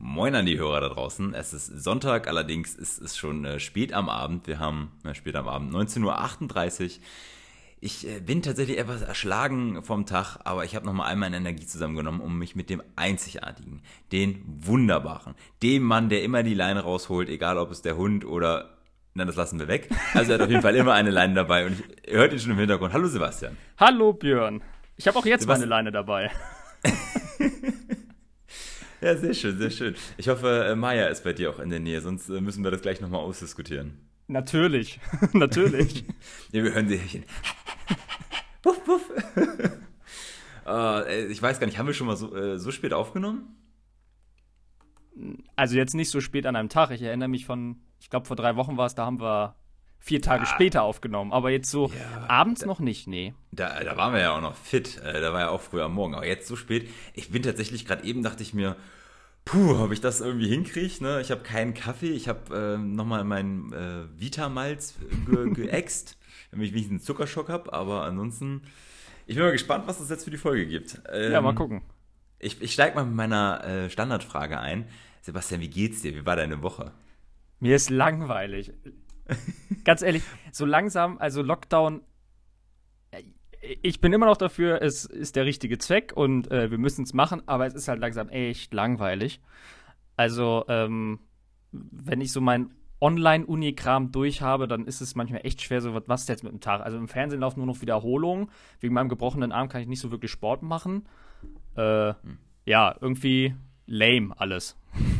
Moin an die Hörer da draußen. Es ist Sonntag, allerdings ist es schon äh, spät am Abend. Wir haben äh, spät am Abend 19.38 Uhr. Ich äh, bin tatsächlich etwas erschlagen vom Tag, aber ich habe nochmal all meine Energie zusammengenommen, um mich mit dem Einzigartigen, den Wunderbaren, dem Mann, der immer die Leine rausholt, egal ob es der Hund oder Nein, das lassen wir weg. Also er hat auf jeden Fall immer eine Leine dabei und ich hört ihn schon im Hintergrund. Hallo Sebastian. Hallo Björn. Ich habe auch jetzt Sebastian. meine Leine dabei. Ja, sehr schön, sehr schön. Ich hoffe, äh, Maya ist bei dir auch in der Nähe, sonst äh, müssen wir das gleich nochmal ausdiskutieren. Natürlich, natürlich. ja, wir hören sie hin. wuff, wuff. uh, ich weiß gar nicht, haben wir schon mal so, äh, so spät aufgenommen? Also jetzt nicht so spät an einem Tag. Ich erinnere mich von, ich glaube vor drei Wochen war es, da haben wir vier Tage ah. später aufgenommen. Aber jetzt so ja, abends da, noch nicht, nee. Da, da waren wir ja auch noch fit. Äh, da war ja auch früher am Morgen. Aber jetzt so spät. Ich bin tatsächlich gerade eben, dachte ich mir, puh, ob ich das irgendwie hinkriege. Ne? Ich habe keinen Kaffee. Ich habe äh, nochmal meinen äh, Vitamalz ge geäxt, damit ich wenigstens einen Zuckerschock habe. Aber ansonsten, ich bin mal gespannt, was es jetzt für die Folge gibt. Ähm, ja, mal gucken. Ich, ich steige mal mit meiner äh, Standardfrage ein. Sebastian, wie geht's dir? Wie war deine Woche? Mir ist langweilig. Ganz ehrlich, so langsam, also Lockdown, ich bin immer noch dafür, es ist der richtige Zweck und äh, wir müssen es machen, aber es ist halt langsam echt langweilig. Also, ähm, wenn ich so mein Online-Uni-Kram durch habe, dann ist es manchmal echt schwer, so was jetzt mit dem Tag. Also im Fernsehen laufen nur noch Wiederholungen. Wegen meinem gebrochenen Arm kann ich nicht so wirklich Sport machen. Äh, hm. Ja, irgendwie lame alles.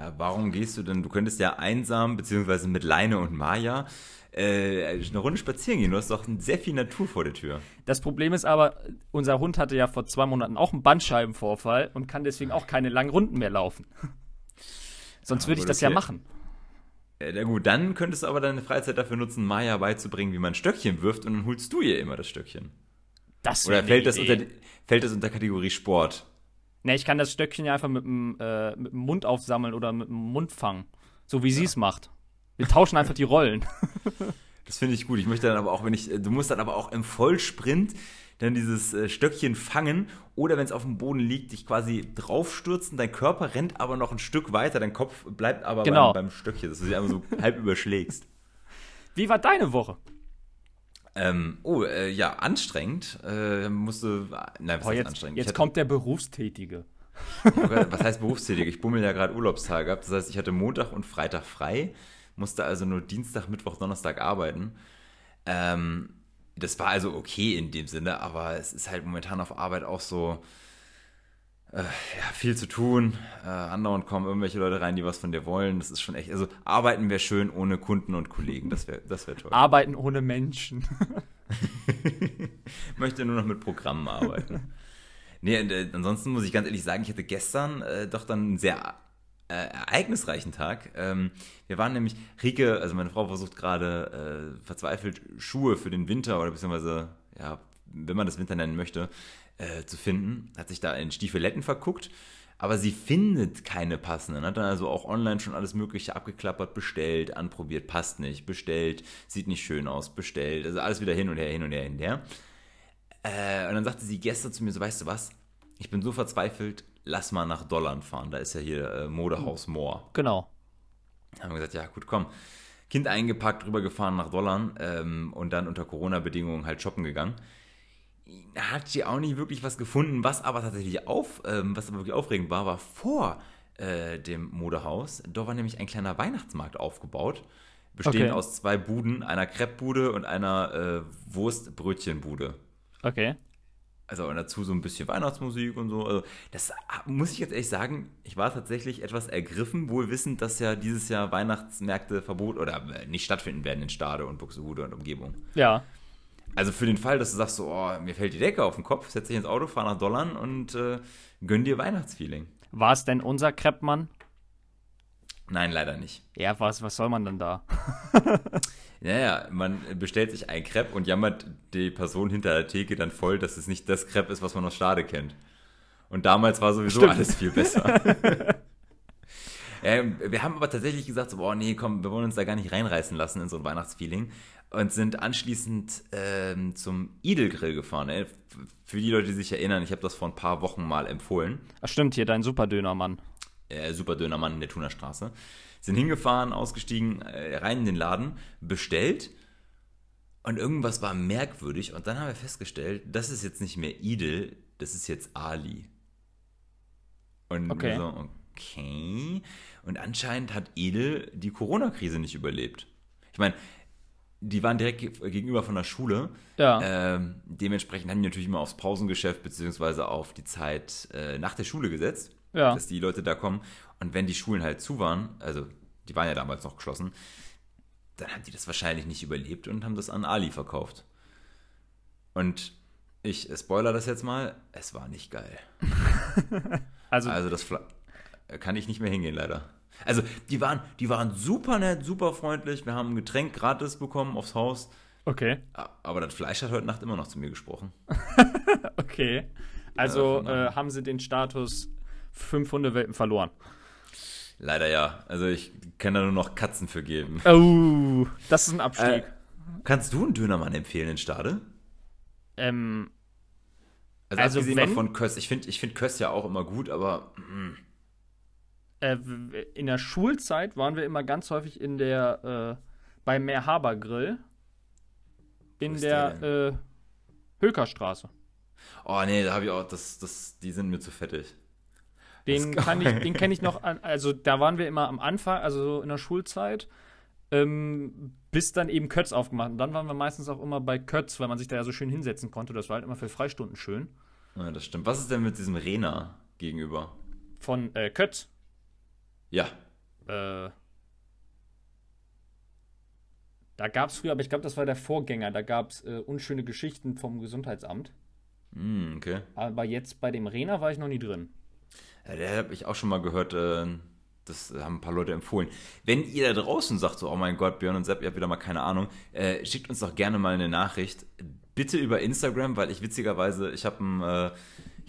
Ja, warum gehst du denn? Du könntest ja einsam, beziehungsweise mit Leine und Maya, äh, eine Runde spazieren gehen. Du hast doch sehr viel Natur vor der Tür. Das Problem ist aber, unser Hund hatte ja vor zwei Monaten auch einen Bandscheibenvorfall und kann deswegen auch keine langen Runden mehr laufen. Sonst würde ich das okay. ja machen. Ja, na gut, dann könntest du aber deine Freizeit dafür nutzen, Maya beizubringen, wie man Stöckchen wirft und dann holst du ihr immer das Stöckchen. Das Oder fällt das, unter, fällt das unter Kategorie Sport? Ne, ich kann das Stöckchen ja einfach mit dem, äh, mit dem Mund aufsammeln oder mit dem Mund fangen. So wie ja. sie es macht. Wir tauschen einfach die Rollen. das finde ich gut. Ich möchte dann aber auch, wenn ich, du musst dann aber auch im Vollsprint dann dieses äh, Stöckchen fangen oder wenn es auf dem Boden liegt, dich quasi draufstürzen, dein Körper rennt aber noch ein Stück weiter, dein Kopf bleibt aber genau. beim, beim Stöckchen, dass du sie einfach so halb überschlägst. Wie war deine Woche? Ähm, oh, äh, ja, anstrengend. Äh, musste. Nein, was heißt jetzt, anstrengend? Jetzt hatte, kommt der Berufstätige. was heißt Berufstätige? Ich bummel ja gerade Urlaubstage ab. Das heißt, ich hatte Montag und Freitag frei, musste also nur Dienstag, Mittwoch, Donnerstag arbeiten. Ähm, das war also okay in dem Sinne, aber es ist halt momentan auf Arbeit auch so äh, ja, viel zu tun. Äh, andauernd kommen irgendwelche Leute rein, die was von dir wollen. Das ist schon echt. Also arbeiten wäre schön ohne Kunden und Kollegen. Das wäre das wär toll. Arbeiten ohne Menschen. Möchte nur noch mit Programmen arbeiten. nee, äh, ansonsten muss ich ganz ehrlich sagen, ich hatte gestern äh, doch dann einen sehr äh, ereignisreichen Tag. Ähm, wir waren nämlich, Rike, also meine Frau versucht gerade äh, verzweifelt Schuhe für den Winter oder beziehungsweise, ja, wenn man das Winter nennen möchte, äh, zu finden. Hat sich da in Stiefeletten verguckt, aber sie findet keine passenden. Hat dann also auch online schon alles Mögliche abgeklappert, bestellt, anprobiert, passt nicht, bestellt, sieht nicht schön aus, bestellt. Also alles wieder hin und her, hin und her, hin und her. Äh, und dann sagte sie gestern zu mir so, weißt du was, ich bin so verzweifelt, lass mal nach Dolland fahren. Da ist ja hier äh, Modehaus Moor. Genau. Dann haben wir gesagt, ja gut, komm. Kind eingepackt, rübergefahren nach Dolland ähm, und dann unter Corona-Bedingungen halt shoppen gegangen hat sie auch nicht wirklich was gefunden, was aber tatsächlich auf, ähm, was aber wirklich aufregend war, war vor äh, dem Modehaus. Dort war nämlich ein kleiner Weihnachtsmarkt aufgebaut, bestehend okay. aus zwei Buden, einer Crepe-Bude und einer äh, Wurstbrötchenbude. Okay. Also und dazu so ein bisschen Weihnachtsmusik und so. Also das muss ich jetzt ehrlich sagen, ich war tatsächlich etwas ergriffen, wohl wissend, dass ja dieses Jahr Weihnachtsmärkte verbot oder äh, nicht stattfinden werden in Stade und Buxtehude und Umgebung. Ja. Also für den Fall, dass du sagst, so, oh, mir fällt die Decke auf den Kopf, setz dich ins Auto, fahr nach Dollarn und äh, gönn dir Weihnachtsfeeling. War es denn unser Kreppmann? Nein, leider nicht. Ja, was, was soll man denn da? naja, man bestellt sich ein Crepe und jammert die Person hinter der Theke dann voll, dass es nicht das Crepe ist, was man aus Stade kennt. Und damals war sowieso Stimmt. alles viel besser. Ähm, wir haben aber tatsächlich gesagt, so, boah, nee, komm, wir wollen uns da gar nicht reinreißen lassen in so ein Weihnachtsfeeling und sind anschließend ähm, zum Idel-Grill gefahren. Ey. Für die Leute, die sich erinnern, ich habe das vor ein paar Wochen mal empfohlen. Ach stimmt, hier dein Superdöner, Mann. äh, super Dönermann in der Thunerstraße. Sind hingefahren, ausgestiegen, äh, rein in den Laden, bestellt und irgendwas war merkwürdig und dann haben wir festgestellt, das ist jetzt nicht mehr Idel, das ist jetzt Ali. Und Okay. so, okay. Und anscheinend hat Edel die Corona-Krise nicht überlebt. Ich meine, die waren direkt ge- gegenüber von der Schule. Ja. Ähm, dementsprechend haben die natürlich immer aufs Pausengeschäft beziehungsweise auf die Zeit äh, nach der Schule gesetzt, Ja. dass die Leute da kommen. Und wenn die Schulen halt zu waren, also die waren ja damals noch geschlossen, dann haben die das wahrscheinlich nicht überlebt und haben das an Ali verkauft. Und ich spoiler das jetzt mal, es war nicht geil. Also, Also das Fle kann ich nicht mehr hingehen, leider. Also die waren, die waren super nett, super freundlich. Wir haben ein Getränk gratis bekommen aufs Haus. okay. Aber das Fleisch hat heute Nacht immer noch zu mir gesprochen. Okay. Also daher. äh, haben sie den Status fünf Hundewelpen verloren. Leider ja. Also ich kann da nur noch Katzen für geben. Oh, das ist ein Abstieg. Äh, kannst du einen Dönermann empfehlen in Stade? ähm, Also, Also abgesehen wenn- von Köst. Ich finde ich find Köst ja auch immer gut, aber äh, in der Schulzeit waren wir immer ganz häufig in der äh, beim Meerhaber Grill in der, der äh, Hökerstraße. oh nee, da habe ich auch, das, das, die sind mir zu fettig. Den kann ich, den kenne ich noch an, also da waren wir immer am Anfang, also so in der Schulzeit, ähm, bis dann eben Kötz aufgemacht. Und dann waren wir meistens auch immer bei Kötz, weil man sich da ja so schön hinsetzen konnte. Das war halt immer für Freistunden schön. Ja, das stimmt. Was ist denn mit diesem Rena gegenüber? Von äh, Kötz. Ja. Äh, da gab es früher, aber ich glaube, das war der Vorgänger, da gab es äh, unschöne Geschichten vom Gesundheitsamt. Hm, okay. Aber jetzt bei dem Rena war ich noch nie drin. Ja, der habe ich auch schon mal gehört, äh, das haben ein paar Leute empfohlen. Wenn ihr da draußen sagt, so, oh mein Gott, Björn und Sepp, ihr habt wieder mal keine Ahnung, äh, schickt uns doch gerne mal eine Nachricht. Bitte über Instagram, weil ich witzigerweise, ich habe ein, äh,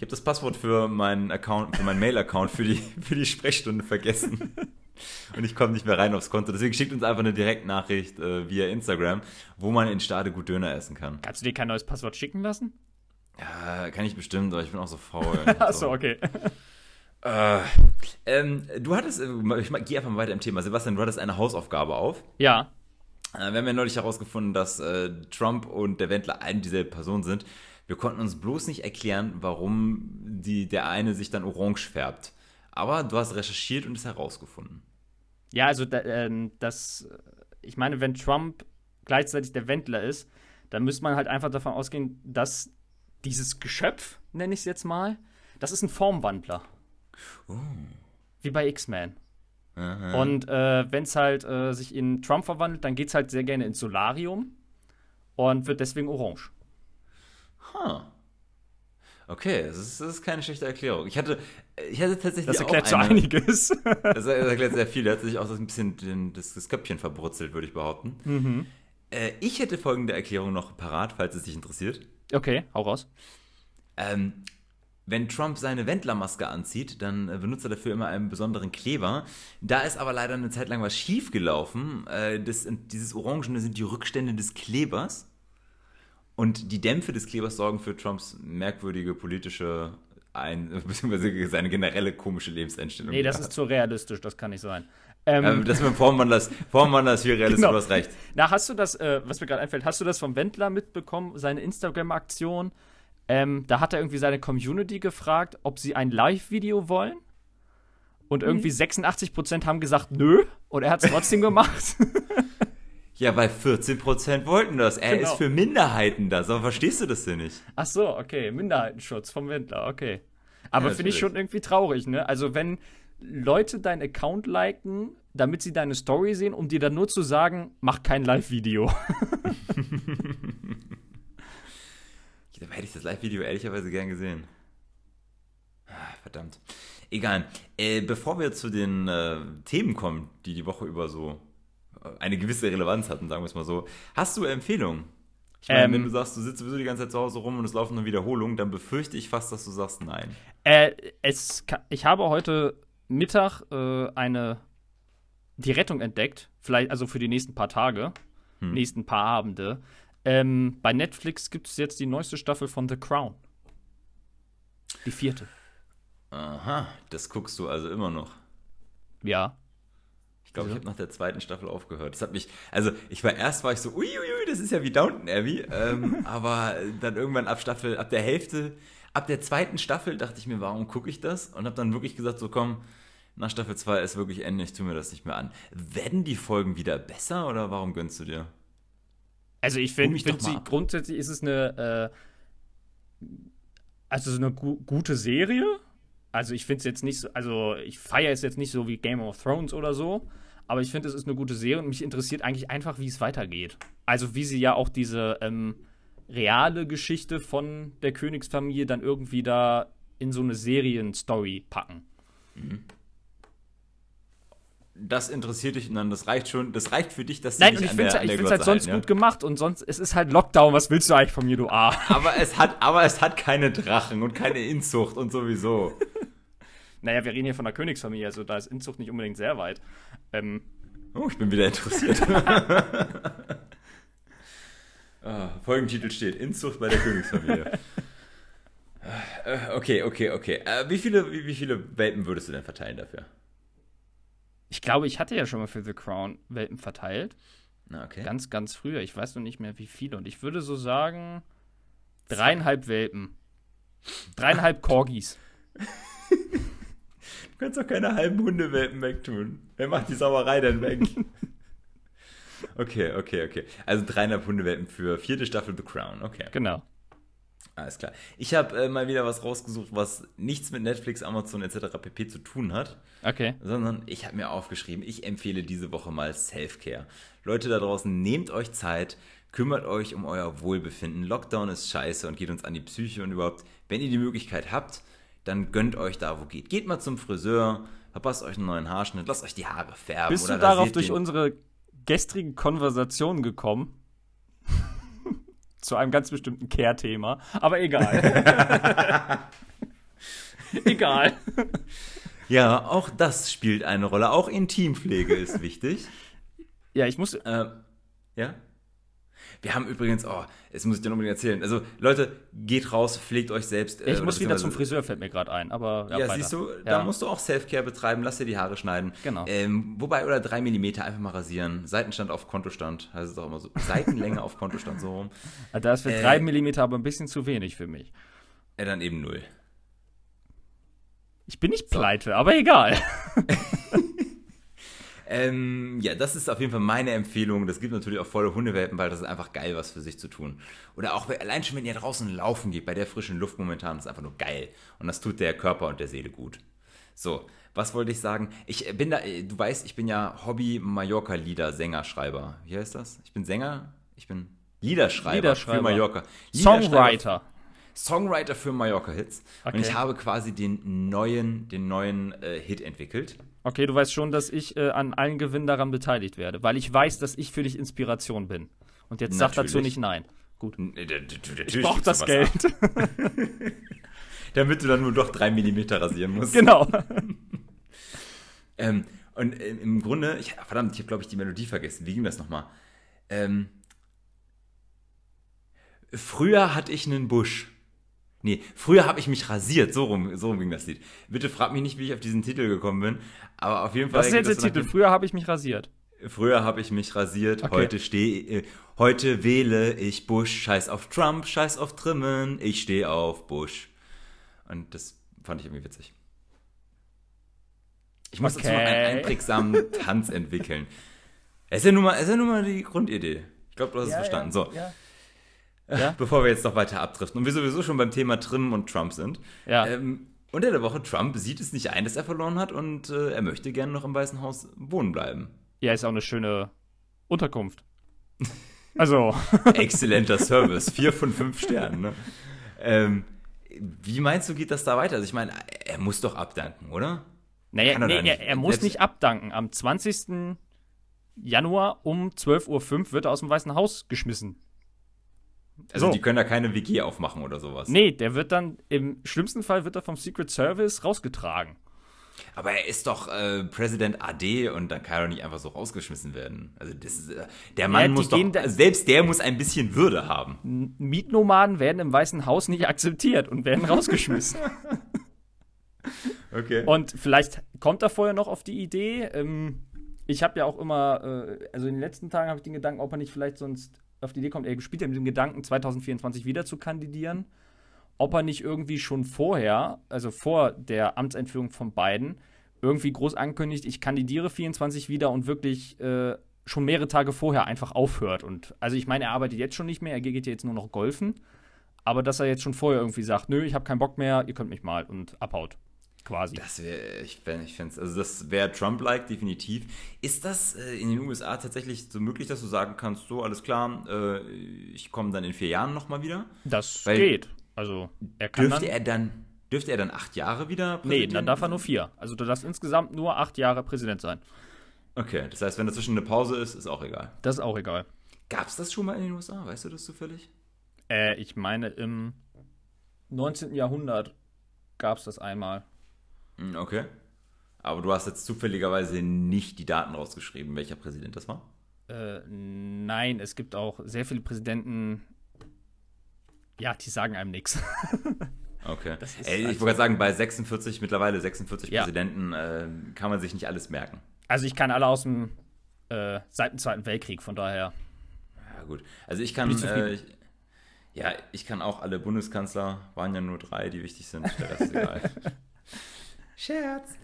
habe das Passwort für meinen Account, für meinen Mail-Account für die, für die Sprechstunde vergessen. Und ich komme nicht mehr rein aufs Konto. Deswegen schickt uns einfach eine Direktnachricht äh, via Instagram, wo man in Stade gut Döner essen kann. Kannst du dir kein neues Passwort schicken lassen? Ja, kann ich bestimmt, aber ich bin auch so faul. Achso, okay. Äh, ähm, du hattest, äh, ich gehe einfach mal weiter im Thema. Sebastian, du hattest eine Hausaufgabe auf. Ja, Äh, wir haben ja neulich herausgefunden, dass äh, Trump und der Wendler ein und dieselbe Person sind. Wir konnten uns bloß nicht erklären, warum die, der eine sich dann orange färbt. Aber du hast recherchiert und es herausgefunden. Ja, also da, ähm, das, äh, ich meine, wenn Trump gleichzeitig der Wendler ist, dann müsste man halt einfach davon ausgehen, dass dieses Geschöpf, nenne ich es jetzt mal, das ist ein Formwandler. Wie bei X-Men. Und äh, wenn es halt äh, sich in Trump verwandelt, dann geht es halt sehr gerne ins Solarium und wird deswegen orange. Ha. Okay, das ist, das ist keine schlechte Erklärung. Ich hatte, ich hatte tatsächlich Das erklärt auch so eine, einiges. Das, das erklärt sehr viel. Da hat sich auch so ein bisschen den, das, das Köpfchen verbrutzelt, würde ich behaupten. Mhm. Äh, ich hätte folgende Erklärung noch parat, falls es dich interessiert. okay, hau raus. Ähm, wenn Trump seine Wendlermaske anzieht, dann äh, benutzt er dafür immer einen besonderen Kleber. Da ist aber leider eine Zeit lang was schiefgelaufen. Äh, das, dieses Orangene sind die Rückstände des Klebers. Und die Dämpfe des Klebers sorgen für Trumps merkwürdige politische, ein, beziehungsweise seine generelle komische Lebenseinstellung. Nee, das ist zu realistisch, das kann nicht sein. Ähm, Ähm, das mit dem Formwandler ist, viel realistisch, Genau. du hast recht. Na, hast du das, äh, was mir gerade einfällt, hast du das vom Wendler mitbekommen, seine Instagram-Aktion? Ähm, da hat er irgendwie seine Community gefragt, ob sie ein Live-Video wollen. Und irgendwie 86% haben gesagt, nö. Und er hat es trotzdem gemacht. Ja, weil 14% wollten das. Er Genau. ist für Minderheiten das. Aber verstehst du das denn nicht? Ach so, okay. Minderheitenschutz vom Wendler, okay. Aber Ja, finde ich schon irgendwie traurig, ne? Also, wenn Leute deinen Account liken, damit sie deine Story sehen, um dir dann nur zu sagen, mach kein Live-Video. Da hätte ich das Live-Video ehrlicherweise gern gesehen. Ah, Verdammt. Egal. Äh, bevor wir zu den äh, Themen kommen, die die Woche über so eine gewisse Relevanz hatten, sagen wir es mal so, hast du Empfehlungen? Ich meine, Ähm. wenn du sagst, du sitzt sowieso die ganze Zeit zu Hause rum und es laufen nur Wiederholungen, dann befürchte ich fast, dass du sagst nein. Äh, es, ich habe heute Mittag äh, eine die Rettung entdeckt, vielleicht also für die nächsten paar Tage, Hm. nächsten paar Abende. Ähm, bei Netflix gibt es jetzt die neueste Staffel von The Crown. Die vierte. Aha, das guckst du also immer noch. Ja. Ich glaube, ich habe nach der zweiten Staffel aufgehört. Das hat mich, also ich war erst war ich so, uiuiui, das ist ja wie Downton Abbey, ähm, aber dann irgendwann ab Staffel, ab der Hälfte, ab der zweiten Staffel dachte ich mir, warum gucke ich das? Und habe dann wirklich gesagt, so komm, nach Staffel 2 ist wirklich Ende, ich tue mir das nicht mehr an. Werden die Folgen wieder besser oder warum gönnst du dir? Also ich finde, find sie grundsätzlich ist es eine, äh, also so eine gu gute Serie. Also ich finde es jetzt nicht so, also ich feiere es jetzt nicht so wie Game of Thrones oder so, aber ich finde, es ist eine gute Serie und mich interessiert eigentlich einfach, wie es weitergeht. Also wie sie ja auch diese ähm, reale Geschichte von der Königsfamilie dann irgendwie da in so eine Serienstory packen. Mhm. Das interessiert dich und dann das reicht schon, das reicht für dich, dass Nein, und ich finde es halt sonst halten, gut ja? gemacht und sonst, es ist halt Lockdown, was willst du eigentlich von mir, du A? Aber es hat, aber es hat keine Drachen und keine Inzucht und sowieso. naja, wir reden hier von der Königsfamilie, also da ist Inzucht nicht unbedingt sehr weit. Ähm, oh, ich bin wieder interessiert. oh, Folgentitel steht: Inzucht bei der Königsfamilie. Äh, okay, okay, okay. Äh, wie, viele, wie, wie viele Welpen würdest du denn verteilen dafür? Ich glaube, ich hatte ja schon mal für The Crown Welpen verteilt. Na, okay. Ganz, ganz früher. Ich weiß noch nicht mehr, wie viele. Und ich würde so sagen, dreieinhalb Welpen. Dreieinhalb Corgis. Du kannst doch keine halben Hundewelpen wegtun. Wer macht die Sauerei denn weg? okay, okay, okay. Also dreieinhalb Hundewelpen für vierte Staffel The Crown. Okay. Genau. Alles klar. Ich habe äh, mal wieder was rausgesucht, was nichts mit Netflix, Amazon etc. pp. zu tun hat. Okay. Sondern ich habe mir aufgeschrieben, ich empfehle diese Woche mal Self-Care. Leute da draußen, nehmt euch Zeit, kümmert euch um euer Wohlbefinden. Lockdown ist scheiße und geht uns an die Psyche und überhaupt, wenn ihr die Möglichkeit habt, dann gönnt euch da, wo geht. Geht mal zum Friseur, verpasst euch einen neuen Haarschnitt, lasst euch die Haare färben. Bist du darauf durch unsere gestrigen Konversationen gekommen? Zu einem ganz bestimmten Care-Thema. Aber egal. egal. Ja, auch das spielt eine Rolle. Auch Intimpflege ist wichtig. Ja, ich muss. Äh, ja? Wir haben übrigens, oh, jetzt muss ich dir unbedingt erzählen. Also, Leute, geht raus, pflegt euch selbst. Äh, ich muss wieder zum Friseur, fällt mir gerade ein. Aber ja, ja siehst du, ja. da musst du auch Self-Care betreiben, lass dir die Haare schneiden. Genau. Ähm, wobei, oder drei Millimeter einfach mal rasieren. Seitenstand auf Kontostand, heißt es auch immer so. Seitenlänge auf Kontostand, so rum. Da ist für äh, drei Millimeter aber ein bisschen zu wenig für mich. Ja, dann eben null. Ich bin nicht pleite, aber egal. Ähm, ja, das ist auf jeden Fall meine Empfehlung. Das gibt natürlich auch volle Hundewelpen, weil das ist einfach geil, was für sich zu tun. Oder auch allein schon, wenn ihr draußen laufen geht, bei der frischen Luft momentan, ist einfach nur geil. Und das tut der Körper und der Seele gut. So, was wollte ich sagen? Ich bin da, du weißt, ich bin ja Hobby-Mallorca-Lieder, Sänger, Schreiber. Wie heißt das? Ich bin Sänger, ich bin Liederschreiber, Liederschreiber. für Mallorca. Songwriter. Songwriter für Mallorca-Hits. Okay. Und ich habe quasi den neuen, den neuen äh, Hit entwickelt. Okay, du weißt schon, dass ich äh, an allen Gewinnen daran beteiligt werde, weil ich weiß, dass ich für dich Inspiration bin. Und jetzt sag dazu nicht nein. Gut. Ich brauch das Geld. Damit du dann nur doch drei Millimeter rasieren musst. Genau. ähm, und äh, im Grunde, ich, verdammt, ich habe, glaube ich, die Melodie vergessen. Wie ging das nochmal? Ähm, früher hatte ich einen Busch. Nee, früher habe ich mich rasiert, so rum, so rum ging das Lied. Bitte frag mich nicht, wie ich auf diesen Titel gekommen bin, aber auf jeden Fall. Was ist jetzt der Titel? Früher habe ich mich rasiert. Früher habe ich mich rasiert, okay. heute stehe, äh, heute wähle ich Bush, scheiß auf Trump, scheiß auf Trimmen, ich stehe auf Bush. Und das fand ich irgendwie witzig. Ich muss okay. dazu noch einen einprägsamen Tanz entwickeln. Es ist ja nun mal, ist ja nun mal die Grundidee. Ich glaube, du hast ja, es verstanden. Ja, so. Ja. Ja? Bevor wir jetzt noch weiter abdriften und wir sowieso schon beim Thema Trimmen und Trump sind. Ja. Ähm, unter der Woche, Trump sieht es nicht ein, dass er verloren hat und äh, er möchte gerne noch im Weißen Haus wohnen bleiben. Ja, ist auch eine schöne Unterkunft. Also. Exzellenter Service. Vier von fünf Sternen. Ne? Ähm, wie meinst du, geht das da weiter? Also ich meine, er muss doch abdanken, oder? Naja, er, nee, er, er muss nicht abdanken. Am 20. Januar um 12.05 Uhr wird er aus dem Weißen Haus geschmissen. Also so. die können da keine WG aufmachen oder sowas. Nee, der wird dann, im schlimmsten Fall wird er vom Secret Service rausgetragen. Aber er ist doch äh, Präsident AD und dann kann er doch nicht einfach so rausgeschmissen werden. Also das ist, äh, der Mann ja, muss doch, da, selbst der muss ein bisschen Würde haben. Mietnomaden werden im Weißen Haus nicht akzeptiert und werden rausgeschmissen. Okay. Und vielleicht kommt er vorher noch auf die Idee. Ähm, ich habe ja auch immer, äh, also in den letzten Tagen habe ich den Gedanken, ob er nicht vielleicht sonst auf die Idee kommt, er spielt ja mit dem Gedanken, 2024 wieder zu kandidieren. Ob er nicht irgendwie schon vorher, also vor der Amtseinführung von Biden, irgendwie groß ankündigt, ich kandidiere 24 wieder und wirklich äh, schon mehrere Tage vorher einfach aufhört. Und also ich meine, er arbeitet jetzt schon nicht mehr, er geht jetzt nur noch golfen. Aber dass er jetzt schon vorher irgendwie sagt, nö, ich habe keinen Bock mehr, ihr könnt mich mal und abhaut. Quasi. Das wäre, ich, ich fände also das wäre Trump-like, definitiv. Ist das äh, in den USA tatsächlich so möglich, dass du sagen kannst, so, alles klar, äh, ich komme dann in vier Jahren nochmal wieder? Das Weil geht. Also, er kann dürfte dann, er dann, dürfte er dann acht Jahre wieder Präsident Nee, dann darf er nur vier. Also, du darfst insgesamt nur acht Jahre Präsident sein. Okay, das heißt, wenn dazwischen eine Pause ist, ist auch egal. Das ist auch egal. Gab es das schon mal in den USA? Weißt du das zufällig? Äh, ich meine, im 19. Jahrhundert gab es das einmal. Hm, okay. Aber du hast jetzt zufälligerweise nicht die Daten rausgeschrieben, welcher Präsident das war? Äh, nein, es gibt auch sehr viele Präsidenten, ja, die sagen einem nichts. Okay. Ey, ich wollte gerade sagen, bei 46, mittlerweile 46 ja. Präsidenten, äh, kann man sich nicht alles merken. Also ich kann alle aus dem äh, seit dem Zweiten Weltkrieg, von daher. Ja, gut. Also ich kann, äh, ich, ja, ich kann auch alle Bundeskanzler, waren ja nur drei, die wichtig sind. Der Rest ist egal. Scherz.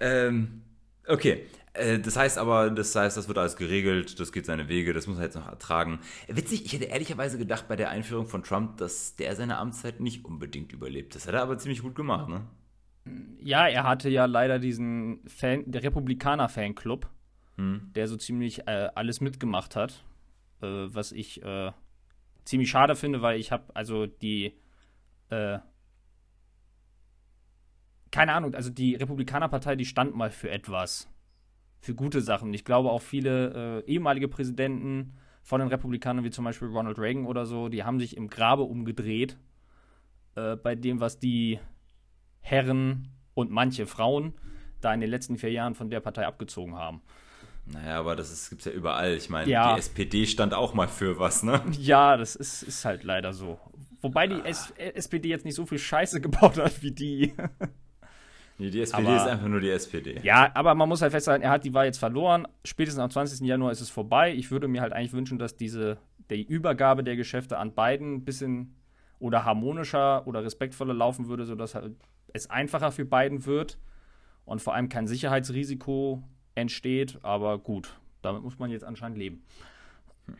Ähm, okay. Äh, das heißt aber, das heißt, das wird alles geregelt, das geht seine Wege, das muss er jetzt noch ertragen. Witzig, ich hätte ehrlicherweise gedacht bei der Einführung von Trump, dass der seine Amtszeit nicht unbedingt überlebt. Das hat er aber ziemlich gut gemacht, ne? Ja, er hatte ja leider diesen Fan, der Republikaner-Fanclub, hm. der so ziemlich äh, alles mitgemacht hat, äh, was ich äh, ziemlich schade finde, weil ich habe also die äh, keine Ahnung, also die Republikanerpartei, die stand mal für etwas, für gute Sachen. Ich glaube auch viele äh, ehemalige Präsidenten von den Republikanern, wie zum Beispiel Ronald Reagan oder so, die haben sich im Grabe umgedreht äh, bei dem, was die Herren und manche Frauen da in den letzten vier Jahren von der Partei abgezogen haben. Naja, aber das gibt es ja überall. Ich meine, ja. die SPD stand auch mal für was, ne? Ja, das ist, ist halt leider so. Wobei die ah. SPD jetzt nicht so viel Scheiße gebaut hat wie die. Nee, die SPD aber, ist einfach nur die SPD. Ja, aber man muss halt festhalten, er hat die Wahl jetzt verloren. Spätestens am 20. Januar ist es vorbei. Ich würde mir halt eigentlich wünschen, dass diese die Übergabe der Geschäfte an beiden ein bisschen oder harmonischer oder respektvoller laufen würde, sodass halt es einfacher für beiden wird und vor allem kein Sicherheitsrisiko entsteht. Aber gut, damit muss man jetzt anscheinend leben. Hm.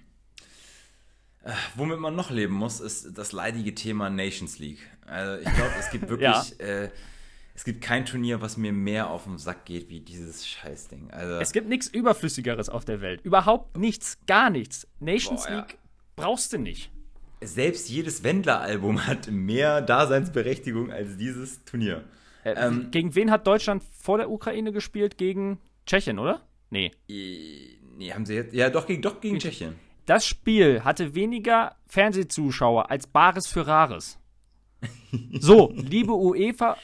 Äh, womit man noch leben muss, ist das leidige Thema Nations League. Also ich glaube, es gibt wirklich, ja. äh, es gibt kein Turnier, was mir mehr auf den Sack geht wie dieses Scheißding. Also, es gibt nichts Überflüssigeres auf der Welt. Überhaupt nichts, gar nichts. Nations boah, League ja. brauchst du nicht selbst jedes Wendler-Album hat mehr Daseinsberechtigung als dieses Turnier. Äh, ähm, gegen wen hat Deutschland vor der Ukraine gespielt? Gegen Tschechien, oder? Nee. Nee, haben sie jetzt. Ja, doch, gegen, doch gegen Tschechien. Das Spiel hatte weniger Fernsehzuschauer als Bares für Rares. so, liebe UEFA.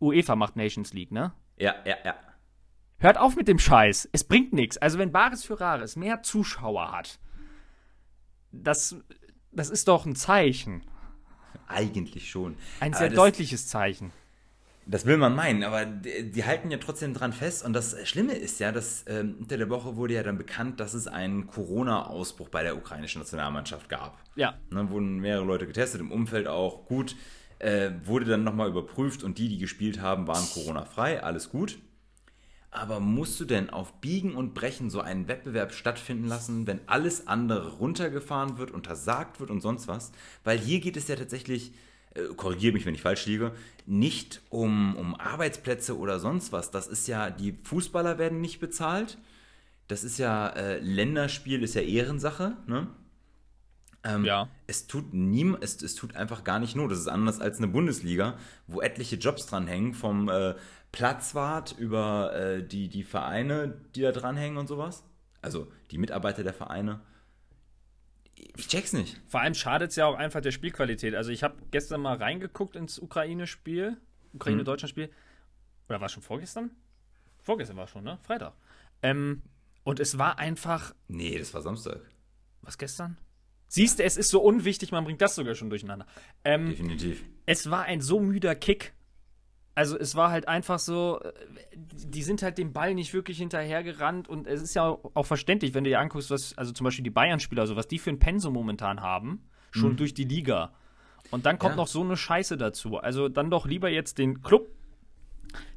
UEFA macht Nations League, ne? Ja, ja, ja. Hört auf mit dem Scheiß. Es bringt nichts. Also, wenn Bares für Rares mehr Zuschauer hat, das das ist doch ein Zeichen. Eigentlich schon. Ein sehr das, deutliches Zeichen. Das will man meinen, aber die, die, halten ja trotzdem dran fest. Und das Schlimme ist ja, dass ähm, unter der Woche wurde ja dann bekannt, dass es einen Corona-Ausbruch bei der ukrainischen Nationalmannschaft gab. Ja. Dann wurden mehrere Leute getestet, im Umfeld auch. Gut, äh, wurde dann nochmal überprüft und die, die gespielt haben, waren Corona-frei. Alles gut. Aber musst du denn auf Biegen und Brechen so einen Wettbewerb stattfinden lassen, wenn alles andere runtergefahren wird, untersagt wird und sonst was? Weil hier geht es ja tatsächlich, äh, korrigiere mich, wenn ich falsch liege, nicht um, um Arbeitsplätze oder sonst was. Das ist ja, die Fußballer werden nicht bezahlt. Das ist ja, äh, Länderspiel ist ja Ehrensache, ne? Ähm, ja. Es tut niem, es, es tut einfach gar nicht nur. Das ist anders als eine Bundesliga, wo etliche Jobs dranhängen, vom äh, Platzwart über äh, die, die Vereine, die da dranhängen und sowas. Also die Mitarbeiter der Vereine. Ich check's nicht. Vor allem schadet es ja auch einfach der Spielqualität. Also ich habe gestern mal reingeguckt ins Ukraine-Spiel, Ukraine-Deutschland-Spiel. Oder war es schon vorgestern? Vorgestern war es schon, ne? Freitag. Ähm, und es war einfach. Nee, das war Samstag. Was gestern? Siehst du, es ist so unwichtig, man bringt das sogar schon durcheinander. Ähm, Definitiv. Es war ein so müder Kick Also es war halt einfach so, äh, die sind halt dem Ball nicht wirklich hinterhergerannt und es ist ja auch verständlich, wenn du dir anguckst, was, also zum Beispiel die Bayern-Spieler, also was die für ein Pensum momentan haben, schon mhm. durch die Liga. Und dann kommt ja. noch so eine Scheiße dazu. Also dann doch lieber jetzt den Club,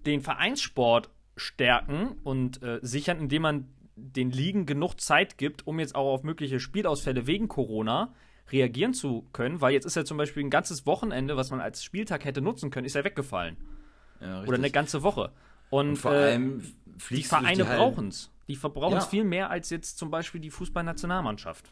den Vereinssport stärken und äh, sichern, indem man den Ligen genug Zeit gibt, um jetzt auch auf mögliche Spielausfälle wegen Corona reagieren zu können, weil jetzt ist ja zum Beispiel ein ganzes Wochenende, was man als Spieltag hätte nutzen können, ist ja weggefallen. Ja, Oder eine ganze Woche. Und, und vor äh, allem die Vereine brauchen es. Die verbrauchen es ja. viel mehr als jetzt zum Beispiel die Fußballnationalmannschaft.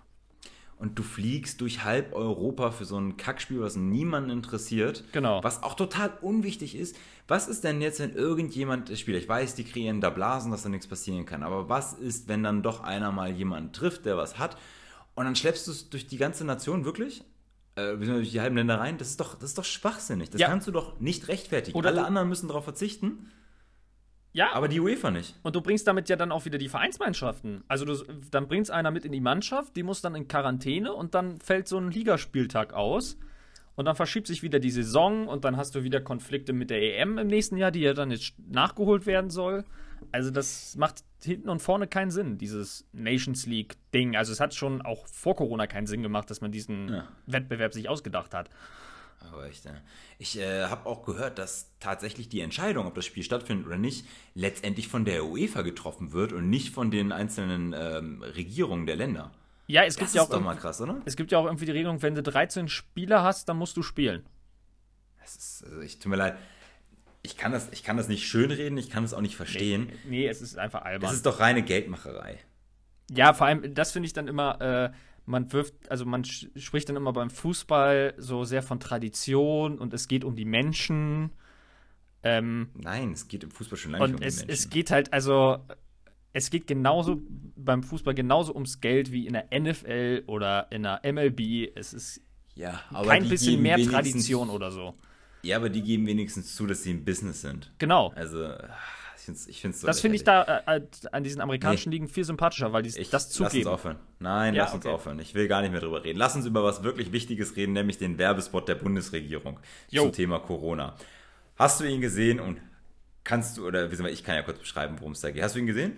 Und du fliegst durch halb Europa für so ein Kackspiel, was niemanden interessiert. Genau. Was auch total unwichtig ist. Was ist denn jetzt, wenn irgendjemand spielt? Ich weiß, die kreieren da Blasen, dass da nichts passieren kann. Aber was ist, wenn dann doch einer mal jemanden trifft, der was hat? Und dann schleppst du es durch die ganze Nation wirklich? äh, durch die halben Länder rein, das ist doch, das ist doch schwachsinnig. Das ja. kannst du doch nicht rechtfertigen. Oder Alle anderen müssen darauf verzichten. Ja. Aber die UEFA nicht. Und du bringst damit ja dann auch wieder die Vereinsmannschaften. Also du, dann bringst einer mit in die Mannschaft, die muss dann in Quarantäne und dann fällt so ein Ligaspieltag aus. Und dann verschiebt sich wieder die Saison und dann hast du wieder Konflikte mit der EM im nächsten Jahr, die ja dann jetzt nachgeholt werden soll. Also das macht hinten und vorne keinen Sinn, dieses Nations League-Ding. Also es hat schon auch vor Corona keinen Sinn gemacht, dass man diesen ja. Wettbewerb sich ausgedacht hat. Aber echt, ja. Ich äh, habe auch gehört, dass tatsächlich die Entscheidung, ob das Spiel stattfindet oder nicht, letztendlich von der UEFA getroffen wird und nicht von den einzelnen ähm, Regierungen der Länder. Ja, es gibt das ja auch. doch mal krass, oder? Es gibt ja auch irgendwie die Regelung, wenn du 13 Spieler hast, dann musst du spielen. Das ist, also ich tut mir leid. Ich kann, das, ich kann das nicht schönreden, ich kann das auch nicht verstehen. Nee, nee es ist einfach albern. Es ist doch reine Geldmacherei. Ja, vor allem, das finde ich dann immer, äh, man wirft, also man spricht dann immer beim Fußball so sehr von Tradition und es geht um die Menschen. Ähm, Nein, es geht im Fußball schon lange nicht um es, die Menschen. Es geht halt, also es geht genauso beim Fußball genauso ums Geld wie in der NFL oder in der MLB. Es ist ja, kein bisschen mehr Tradition oder so. Ja, aber die geben wenigstens zu, dass sie im Business sind. Genau. Also, ich finde es so Das finde ich da äh, an diesen amerikanischen nee. Ligen viel sympathischer, weil die ich, das zugeben. Lass uns aufhören. Nein, ja, lass uns okay. aufhören. Ich will gar nicht mehr drüber reden. Lass uns über was wirklich Wichtiges reden, nämlich den Werbespot der Bundesregierung jo. zum Thema Corona. Hast du ihn gesehen und kannst du, oder ich kann ja kurz beschreiben, worum es da geht. Hast du ihn gesehen?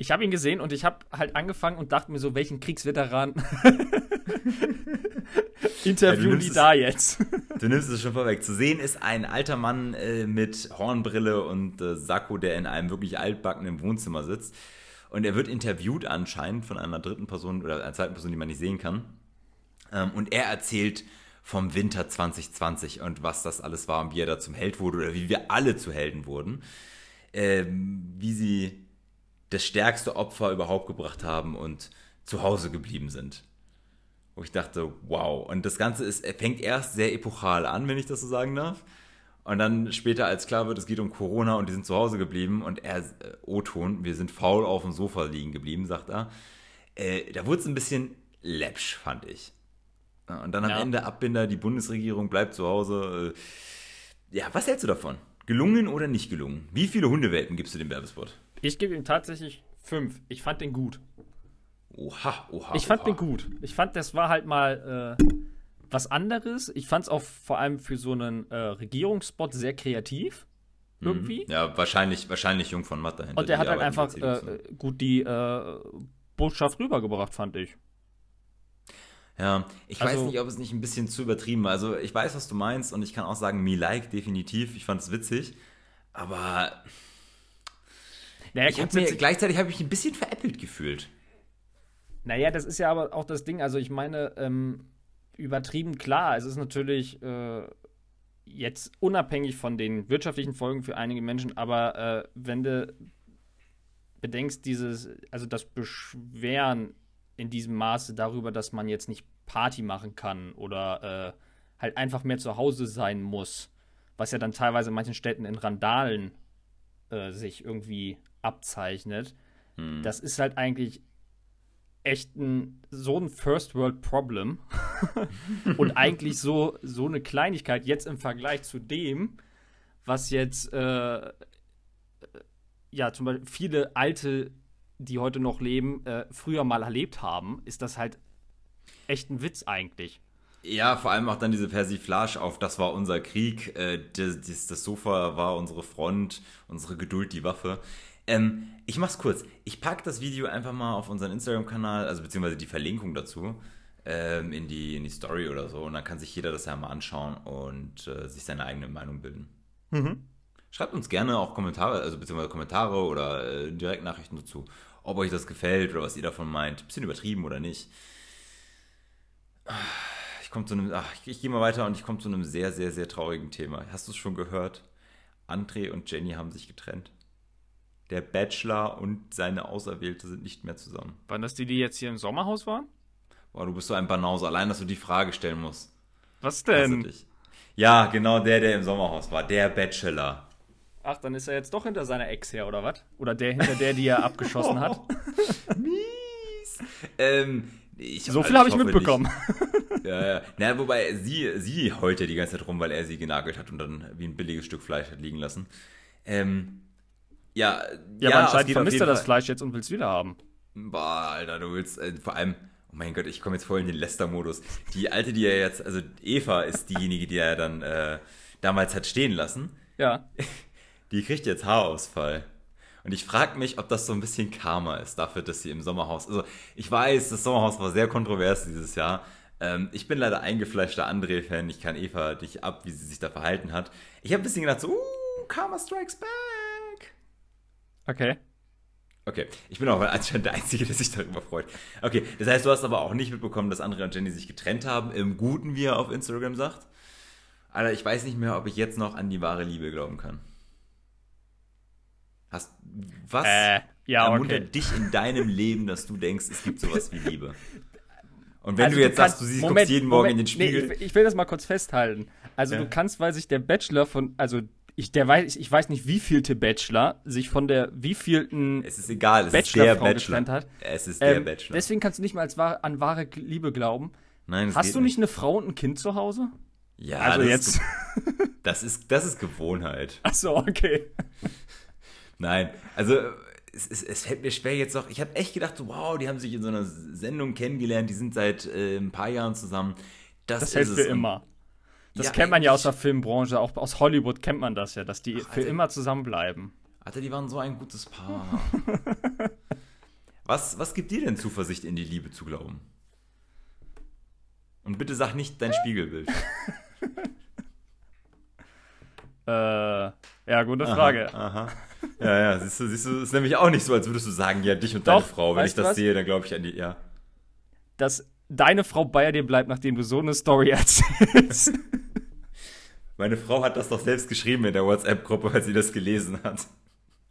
Ich habe ihn gesehen und ich habe halt angefangen und dachte mir so, welchen Kriegsveteran interviewen die da jetzt? du nimmst es schon vorweg. Zu sehen ist ein alter Mann äh, mit Hornbrille und äh, Sakko, der in einem wirklich altbackenen Wohnzimmer sitzt. Und er wird interviewt anscheinend von einer dritten Person oder einer zweiten Person, die man nicht sehen kann. Ähm, und er erzählt vom Winter 2020 und was das alles war und wie er da zum Held wurde oder wie wir alle zu Helden wurden. Ähm, wie sie das stärkste Opfer überhaupt gebracht haben und zu Hause geblieben sind. Wo ich dachte, wow. Und das Ganze ist, fängt erst sehr epochal an, wenn ich das so sagen darf. Und dann später, als klar wird, es geht um Corona und die sind zu Hause geblieben und er, äh, O-Ton, wir sind faul auf dem Sofa liegen geblieben, sagt er. Äh, da wurde es ein bisschen läppsch, fand ich. Und dann am ja. Ende Abbinder, die Bundesregierung bleibt zu Hause. Äh, ja, was hältst du davon? Gelungen oder nicht gelungen? Wie viele Hundewelpen gibst du dem Werbespot? Ich gebe ihm tatsächlich fünf. Ich fand den gut. Oha, oha. Ich fand oha. den gut. Ich fand, das war halt mal äh, was anderes. Ich fand es auch vor allem für so einen äh, Regierungsspot sehr kreativ. Mhm. Irgendwie. Mhm. Ja, wahrscheinlich, wahrscheinlich Jung von Matt dahinter. Und der hat halt einfach äh, gut die äh, Botschaft rübergebracht, fand ich. Ja, ich also, weiß nicht, ob es nicht ein bisschen zu übertrieben war. Also, ich weiß, was du meinst und ich kann auch sagen, me like definitiv. Ich fand es witzig. Aber naja, ich hab mir, gleichzeitig habe ich ein bisschen veräppelt gefühlt. Naja, das ist ja aber auch das Ding. Also ich meine, ähm, übertrieben klar. Es ist natürlich äh, jetzt unabhängig von den wirtschaftlichen Folgen für einige Menschen, aber äh, wenn du bedenkst, dieses, also das Beschweren in diesem Maße darüber, dass man jetzt nicht Party machen kann oder äh, halt einfach mehr zu Hause sein muss, was ja dann teilweise in manchen Städten in Randalen äh, sich irgendwie abzeichnet. Hm. Das ist halt eigentlich echt ein, so ein First World Problem und eigentlich so, so eine Kleinigkeit jetzt im Vergleich zu dem, was jetzt äh, ja zum Beispiel viele alte, die heute noch leben, äh, früher mal erlebt haben, ist das halt echt ein Witz eigentlich. Ja, vor allem auch dann diese Persiflage auf, das war unser Krieg, äh, das, das, das Sofa war unsere Front, unsere Geduld die Waffe. Ähm, ich mach's kurz. Ich pack das Video einfach mal auf unseren Instagram-Kanal, also beziehungsweise die Verlinkung dazu, ähm, in, die, in die Story oder so. Und dann kann sich jeder das ja mal anschauen und äh, sich seine eigene Meinung bilden. Mhm. Schreibt uns gerne auch Kommentare, also beziehungsweise Kommentare oder äh, Direktnachrichten dazu, ob euch das gefällt oder was ihr davon meint. Bisschen übertrieben oder nicht. Ich komme zu einem, ach, ich, ich gehe mal weiter und ich komme zu einem sehr, sehr, sehr traurigen Thema. Hast du es schon gehört? André und Jenny haben sich getrennt. Der Bachelor und seine Auserwählte sind nicht mehr zusammen. Waren das die, die jetzt hier im Sommerhaus waren? Boah, du bist so ein Banause, allein, dass du die Frage stellen musst. Was denn? Ja, genau der, der im Sommerhaus war. Der Bachelor. Ach, dann ist er jetzt doch hinter seiner Ex her, oder was? Oder der hinter der, die er abgeschossen hat? Mies. Ähm, ich, So viel habe ich mitbekommen. Nicht. Ja, ja. Na, wobei sie, sie heult ja die ganze Zeit rum, weil er sie genagelt hat und dann wie ein billiges Stück Fleisch hat liegen lassen. Ähm, ja, Ja, aber es anscheinend vermisst er das Fleisch jetzt und will es wieder haben. Boah, Alter, du willst äh, vor allem, oh mein Gott, ich komme jetzt voll in den Lester-Modus. Die alte, die er jetzt, also Eva ist diejenige, die er dann äh, damals hat stehen lassen. Ja. Die kriegt jetzt Haarausfall. Und ich frage mich, ob das so ein bisschen Karma ist dafür, dass sie im Sommerhaus. Also, ich weiß, das Sommerhaus war sehr kontrovers dieses Jahr. Ähm, ich bin leider eingefleischter André-Fan. Ich kann Eva nicht ab, wie sie sich da verhalten hat. Ich habe ein bisschen gedacht, so, uh, Karma strikes back. Okay. Okay, ich bin auch anscheinend der Einzige, der sich darüber freut. Okay, das heißt, du hast aber auch nicht mitbekommen, dass André und Jenny sich getrennt haben, im Guten, wie er auf Instagram sagt. Alter, ich weiß nicht mehr, ob ich jetzt noch an die wahre Liebe glauben kann. Hast was Äh, ja, ermuntert okay. dich in deinem Leben, dass du denkst, es gibt sowas wie Liebe? Und wenn Also du jetzt kannst- sagst, du siehst, Moment, guckst jeden Morgen Moment, in den Spiegel. Nee, ich, ich will das mal kurz festhalten. Also Ja. du kannst, weil sich der Bachelor von, also ich, der weiß, ich weiß nicht, wie vielte Bachelor sich von der wievielten es ist egal, es ist der Bachelor. getrennt hat. Es ist der Ähm, Bachelor. Deswegen kannst du nicht mal als wahr, an wahre Liebe glauben. Nein, Hast du nicht eine Frau und ein Kind zu Hause? Ja, also das jetzt. Ist, das, ist, das ist Gewohnheit. Ach so, okay. Nein, also es, es, es fällt mir schwer jetzt noch. Ich habe echt gedacht, wow, die haben sich in so einer Sendung kennengelernt, die sind seit äh, ein paar Jahren zusammen. Das, Das ist hält es. für immer. Das Ja, kennt man ja aus der Filmbranche, auch aus Hollywood kennt man das ja, dass die für Alter. immer zusammenbleiben. Alter, die waren so ein gutes Paar. was, was gibt dir denn Zuversicht, in die Liebe zu glauben? Und bitte sag nicht dein Spiegelbild. Äh, ja, gute Frage. Aha, aha. Ja, ja, siehst du, siehst du, ist nämlich auch nicht so, als würdest du sagen, ja, dich und deine Doch, Frau. Wenn ich das was? sehe, dann glaube ich an die, ja. Dass deine Frau bei dir bleibt, nachdem du so eine Story erzählst. Meine Frau hat das doch selbst geschrieben in der WhatsApp-Gruppe, als sie das gelesen hat.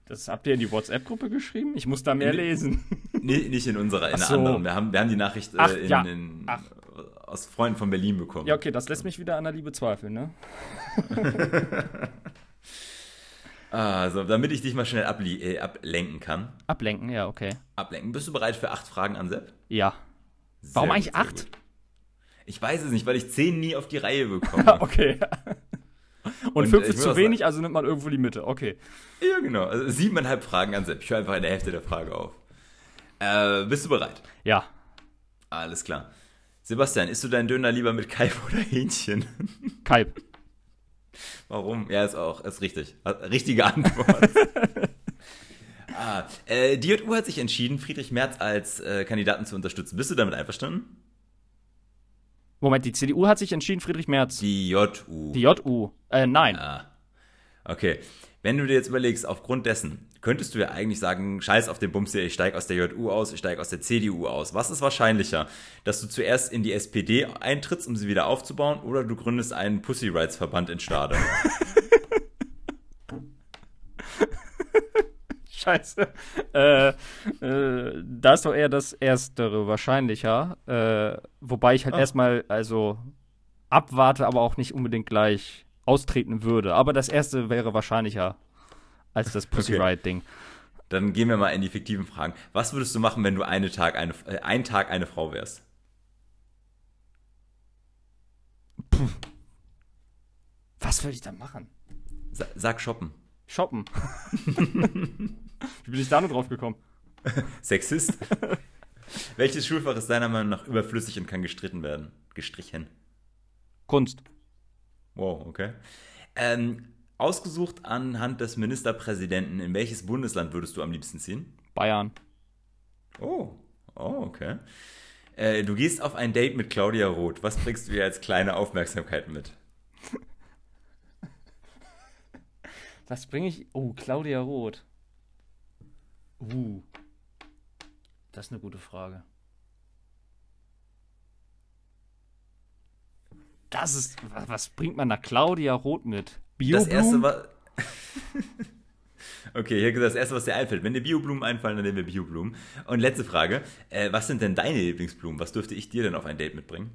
Das habt ihr in die WhatsApp-Gruppe geschrieben? Ich muss da mehr Nee. lesen. Nee, nicht in unserer, in einer so. anderen. Wir haben, wir haben die Nachricht äh, Ach, in, ja. in, Ach. aus Freunden von Berlin bekommen. Ja, okay, das lässt mich wieder an der Liebe zweifeln, ne? Also, damit ich dich mal schnell äh, ablenken kann. Ablenken, ja, okay. Ablenken. Bist du bereit für acht Fragen an Sepp? Ja. Sehr Warum eigentlich acht? gut. Ich weiß es nicht, weil ich zehn nie auf die Reihe bekomme. okay. Und, Und, fünf äh, ist zu wenig, also nimmt man irgendwo die Mitte. Okay. ja, genau. Also siebeneinhalb Fragen an Sepp. Ich höre einfach in der Hälfte der Frage auf. Äh, bist du bereit? Ja. Alles klar. Sebastian, isst du deinen Döner lieber mit Kalb oder Hähnchen? Kalb. Warum? Ja, ist auch, ist richtig. Richtige Antwort. ah, äh, die JU hat sich entschieden, Friedrich Merz als äh, Kandidaten zu unterstützen. Bist du damit einverstanden? Moment, die CDU hat sich entschieden, Friedrich Merz. Die JU. Die JU. Äh, nein. Ah. Okay. Wenn du dir jetzt überlegst, aufgrund dessen, könntest du ja eigentlich sagen, scheiß auf den Bums hier, ich steige aus der JU aus, ich steige aus der CDU aus. Was ist wahrscheinlicher? Dass du zuerst in die SPD eintrittst, um sie wieder aufzubauen, oder du gründest einen Pussy Rights Verband in Stade? Scheiße. Äh, äh, da ist doch eher das Erstere wahrscheinlicher. Äh, wobei ich halt Ah. erstmal, also abwarte, aber auch nicht unbedingt gleich austreten würde. Aber das Erste wäre wahrscheinlicher als das Pussy Okay. Riot-Ding. Dann gehen wir mal in die fiktiven Fragen. Was würdest du machen, wenn du eine Tag eine, äh, einen Tag eine Frau wärst? Was würde ich da machen? Sa sag shoppen. Shoppen. Wie bin ich da nur drauf gekommen? Sexist? Welches Schulfach ist deiner Meinung nach überflüssig und kann gestritten werden? Gestrichen. Kunst. Wow, okay. Ähm, ausgesucht anhand des Ministerpräsidenten, in welches Bundesland würdest du am liebsten ziehen? Bayern. Oh, oh, okay. Äh, du gehst auf ein Date mit Claudia Roth. Was bringst du ihr als kleine Aufmerksamkeit mit? Was bringe ich? Oh, Claudia Roth. Uh. Das ist eine gute Frage. Das ist. Was bringt man da Claudia Roth mit? Das erste war. okay, hier das erste, was dir einfällt. Wenn dir Bioblumen einfallen, dann nehmen wir Bioblumen. Und letzte Frage: äh, Was sind denn deine Lieblingsblumen? Was dürfte ich dir denn auf ein Date mitbringen?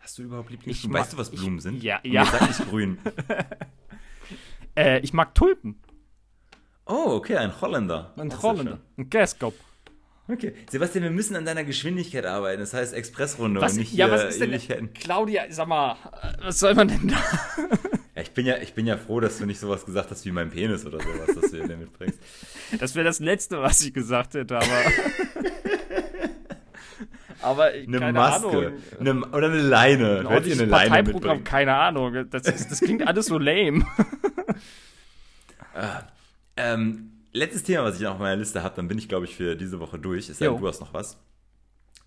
Hast du überhaupt Lieblingsblumen? mag- weißt du, was ich- Blumen sind? ja, Und ja. jetzt Sag nicht grün. Äh, ich mag Tulpen. Oh, okay, ein Holländer. Ein Holländer. Ein Kerskop. Okay. Sebastian, wir müssen an deiner Geschwindigkeit arbeiten. Das heißt Expressrunde Was, und nicht ja, hier was ist denn. Ewigkeiten. Claudia, sag mal, was soll man denn da? Ja, ich, bin ja, ich bin ja froh, dass du nicht sowas gesagt hast wie mein Penis oder sowas, dass du dir mitbringst. Das wäre das Letzte, was ich gesagt hätte, aber. aber ich- Eine Maske. Eine, oder eine Leine. Ein dir ordentliches eine Leine Parteiprogramm, mitbringen. keine Ahnung. Das, ist, das klingt alles so lame. Ähm, letztes Thema, was ich noch auf meiner Liste habe, dann bin ich, glaube ich, für diese Woche durch. Es sei denn, Jo. du hast noch was.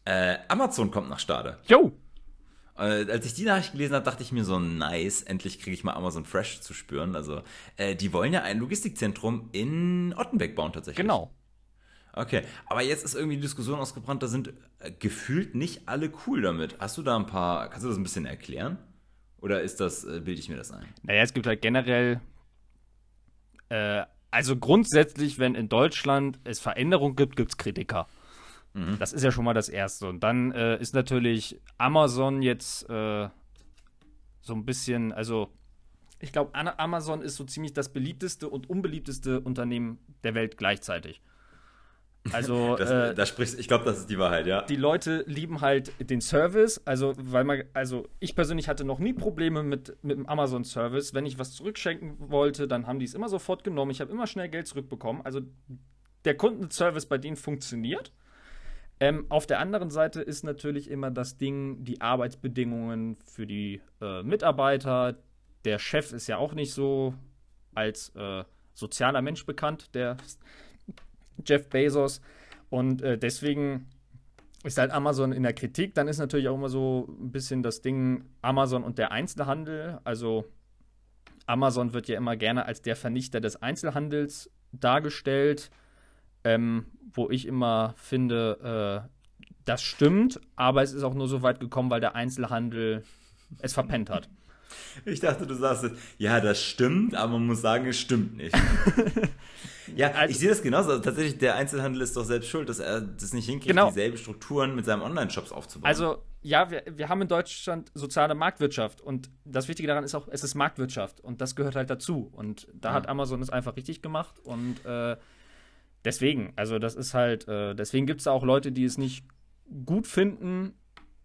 Äh, Amazon kommt nach Stade. Jo, Äh, als ich die Nachricht gelesen habe, dachte ich mir so, nice, endlich kriege ich mal Amazon Fresh zu spüren. Also, äh, die wollen ja ein Logistikzentrum in Ottenbeck bauen tatsächlich. genau. Okay, aber jetzt ist irgendwie die Diskussion ausgebrannt, da sind äh, gefühlt nicht alle cool damit. Hast du da ein paar, kannst du das ein bisschen erklären? Oder ist das, äh, bilde ich mir das ein? Naja, es gibt halt generell. Äh, also grundsätzlich, wenn in Deutschland es Veränderungen gibt, gibt es Kritiker. Das ist ja schon mal das Erste. Und dann äh, ist natürlich Amazon jetzt äh, so ein bisschen, also ich glaube, Amazon ist so ziemlich das beliebteste und unbeliebteste Unternehmen der Welt gleichzeitig. Also Das, äh, da sprichst, ich glaube, das ist die Wahrheit, ja. die Leute lieben halt den Service, also weil man, also ich persönlich hatte noch nie Probleme mit, mit dem Amazon-Service. Wenn ich was zurückschenken wollte, dann haben die es immer sofort genommen. Ich habe immer schnell Geld zurückbekommen. Also der Kundenservice bei denen funktioniert. Ähm, auf der anderen Seite ist natürlich immer das Ding, die Arbeitsbedingungen für die äh, Mitarbeiter. Der Chef ist ja auch nicht so als äh, sozialer Mensch bekannt, der Jeff Bezos. Und äh, deswegen ist halt Amazon in der Kritik. Dann ist natürlich auch immer so ein bisschen das Ding Amazon und der Einzelhandel. Also Amazon wird ja immer gerne als der Vernichter des Einzelhandels dargestellt, ähm, wo ich immer finde, äh, das stimmt, aber es ist auch nur so weit gekommen, weil der Einzelhandel es verpennt hat. Ich dachte, du sagst jetzt, ja, das stimmt, aber man muss sagen, es stimmt nicht. ja, Also- ich sehe das genauso. Also tatsächlich, der Einzelhandel ist doch selbst schuld, dass er das nicht hinkriegt, Genau. dieselben Strukturen mit seinen Online-Shops aufzubauen. Also, ja, wir, wir haben in Deutschland soziale Marktwirtschaft und das Wichtige daran ist auch, es ist Marktwirtschaft und das gehört halt dazu. Und da Ja. hat Amazon es einfach richtig gemacht und äh, deswegen, also das ist halt, äh, deswegen gibt es da auch Leute, die es nicht gut finden,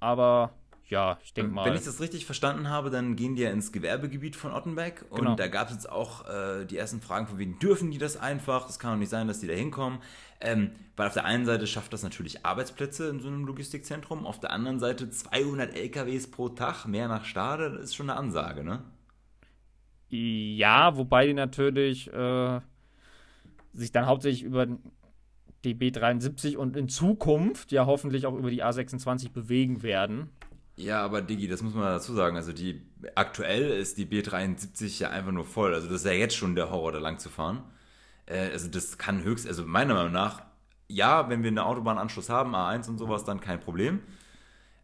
aber ja, ich denke mal. Wenn ich das richtig verstanden habe, dann gehen die ja ins Gewerbegebiet von Ottenbeck und Genau. da gab es jetzt auch äh, die ersten Fragen von wegen, dürfen die das einfach? Das kann doch nicht sein, dass die da hinkommen. Ähm, weil auf der einen Seite schafft das natürlich Arbeitsplätze in so einem Logistikzentrum, auf der anderen Seite 200 LKWs pro Tag, mehr nach Stade, das ist schon eine Ansage, ne? Ja, wobei die natürlich äh, sich dann hauptsächlich über die B73 und in Zukunft ja hoffentlich auch über die A26 bewegen werden. Ja, aber Digi, das muss man dazu sagen. Also die aktuell ist die B73 ja einfach nur voll. Also das ist ja jetzt schon der Horror, da lang zu fahren. Äh, also das kann höchst, also meiner Meinung nach, ja, wenn wir einen Autobahnanschluss haben, A1 und sowas, dann kein Problem.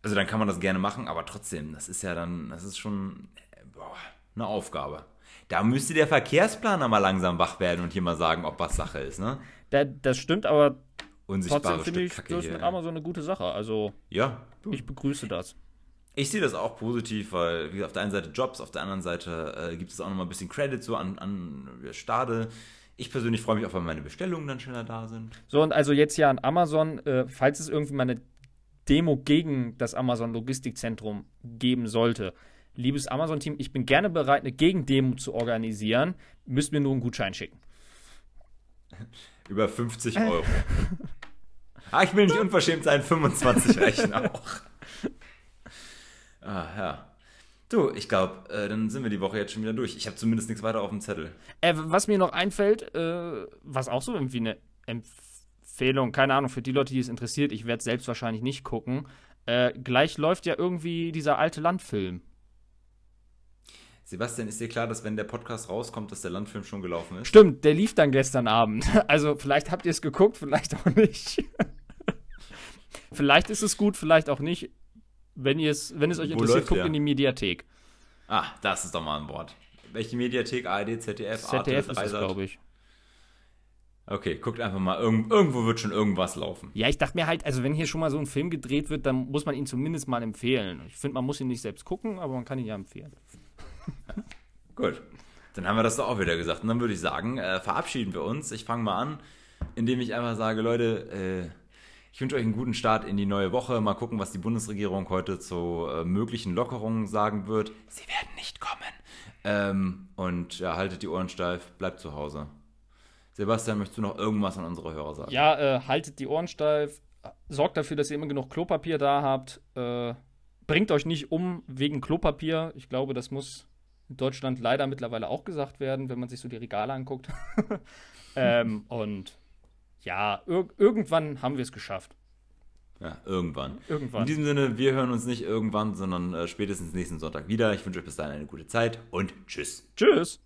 Also dann kann man das gerne machen, aber trotzdem, das ist ja dann, das ist schon äh, boah, eine Aufgabe. Da müsste der Verkehrsplaner mal langsam wach werden und hier mal sagen, ob was Sache ist, ne? Da, das stimmt, aber Unsichtbare trotzdem finde ich Kacke das hier. mit Amazon eine gute Sache. Also Ja, du. ich begrüße das. Ich sehe das auch positiv, weil wie gesagt, auf der einen Seite Jobs, auf der anderen Seite äh, gibt es auch nochmal ein bisschen Credit so an, an Stade. Ich persönlich freue mich auch, weil meine Bestellungen dann schneller da sind. So, und also jetzt ja an Amazon, äh, falls es irgendwie mal eine Demo gegen das Amazon Logistikzentrum geben sollte. Liebes Amazon-Team, ich bin gerne bereit, eine Gegendemo zu organisieren. Müsst mir nur einen Gutschein schicken. Über 50 Euro. ah, ich will nicht unverschämt sein, 25 reichen auch. Ah, ja. Du, ich glaube, äh, dann sind wir die Woche jetzt schon wieder durch. Ich habe zumindest nichts weiter auf dem Zettel. Äh, was mir noch einfällt, äh, was auch so irgendwie eine Empfehlung, keine Ahnung, für die Leute, die es interessiert, ich werde es selbst wahrscheinlich nicht gucken. Äh, gleich läuft ja irgendwie dieser alte Landfilm. Sebastian, ist dir klar, dass wenn der Podcast rauskommt, dass der Landfilm schon gelaufen ist? Stimmt, der lief dann gestern Abend. Also vielleicht habt ihr es geguckt, vielleicht auch nicht. vielleicht ist es gut, vielleicht auch nicht. Wenn, ihr's, wenn es euch Wo interessiert, guckt der? in die Mediathek. Ah, das ist doch mal ein Wort. Welche Mediathek? ARD, ZDF, ZDF Arte, ist glaube ich. Okay, guckt einfach mal. Irgend, irgendwo wird schon irgendwas laufen. Ja, ich dachte mir halt, also wenn hier schon mal so ein Film gedreht wird, dann muss man ihn zumindest mal empfehlen. Ich finde, man muss ihn nicht selbst gucken, aber man kann ihn ja empfehlen. Gut. Dann haben wir das doch auch wieder gesagt. Und dann würde ich sagen, äh, verabschieden wir uns. Ich fange mal an, indem ich einfach sage, Leute, äh, ich wünsche euch einen guten Start in die neue Woche. Mal gucken, was die Bundesregierung heute zu äh, möglichen Lockerungen sagen wird. Sie werden nicht kommen. Ähm, und ja, haltet die Ohren steif, bleibt zu Hause. Sebastian, möchtest du noch irgendwas an unsere Hörer sagen? Ja, äh, haltet die Ohren steif, sorgt dafür, dass ihr immer genug Klopapier da habt. Äh, bringt euch nicht um wegen Klopapier. Ich glaube, das muss in Deutschland leider mittlerweile auch gesagt werden, wenn man sich so die Regale anguckt. ähm, und ja, ir irgendwann haben wir es geschafft. Ja, irgendwann. Irgendwann. In diesem Sinne, wir hören uns nicht irgendwann, sondern äh, spätestens nächsten Sonntag wieder. Ich wünsche euch bis dahin eine gute Zeit und tschüss. Tschüss.